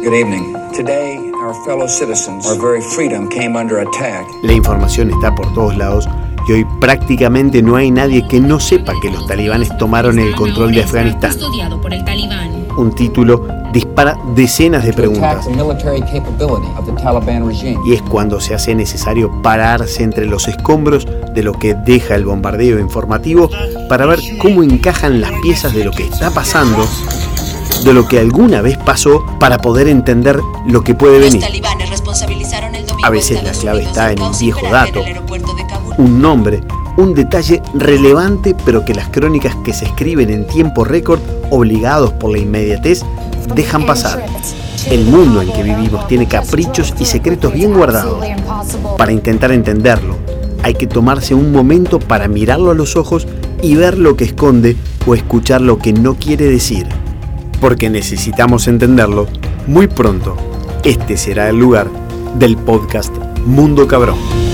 Good evening. Today, our fellow citizens, our very freedom came under attack. La información está por todos lados y hoy prácticamente no hay nadie que no sepa que los talibanes tomaron el control de Afganistán. Un título dispara decenas de preguntas y es cuando se hace necesario pararse entre los escombros de lo que deja el bombardeo informativo para ver cómo encajan las piezas de lo que está pasando, de lo que alguna vez pasó, para poder entender lo que puede venir. A veces la clave está en caos viejo dato. un nombre, un detalle relevante, pero que las crónicas que se escriben en tiempo récord, obligados por la inmediatez, dejan pasar. El mundo en que vivimos tiene caprichos y secretos bien guardados. Para intentar entenderlo, hay que tomarse un momento para mirarlo a los ojos y ver lo que esconde o escuchar lo que no quiere decir. Porque necesitamos entenderlo muy pronto. Este será el lugar del podcast Mundo Cabrón.